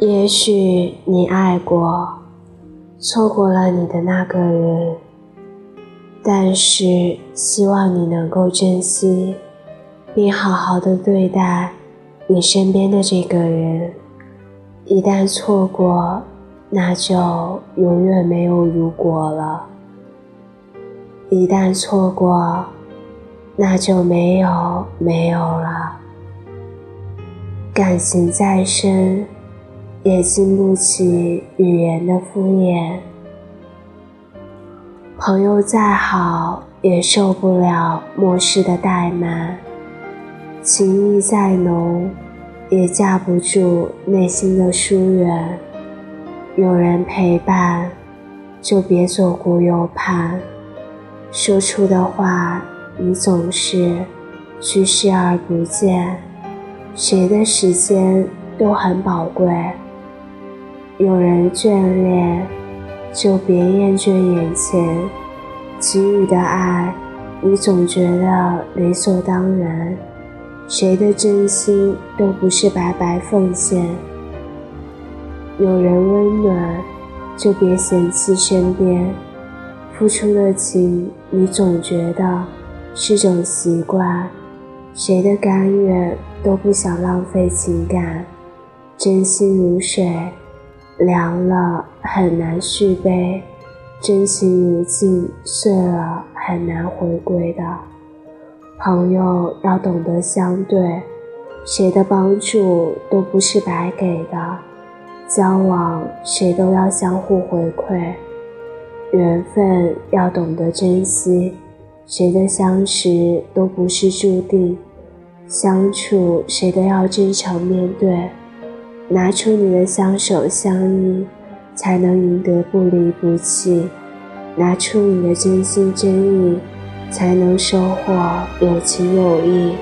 也许你爱过，错过了你的那个人，但是希望你能够珍惜，并好好的对待你身边的这个人。一旦错过，那就永远没有如果了。一旦错过，那就没有没有了。感情再深，也经不起语言的敷衍；朋友再好，也受不了漠视的怠慢；情谊再浓，也架不住内心的疏远。有人陪伴，就别左顾右盼。说出的话，你总是去视而不见。谁的时间都很宝贵，有人眷恋，就别厌倦眼前给予的爱，你总觉得理所当然。谁的真心都不是白白奉献，有人温暖，就别嫌弃身边。付出的情，你总觉得是种习惯，谁的甘愿都不想浪费情感。真心如水，凉了很难续杯；真情如镜，碎了很难回归的。朋友要懂得相对，谁的帮助都不是白给的。交往，谁都要相互回馈。缘分要懂得珍惜，谁的相识都不是注定，相处谁都要真诚面对，拿出你的相守相依，才能赢得不离不弃；拿出你的真心真意，才能收获有情有义。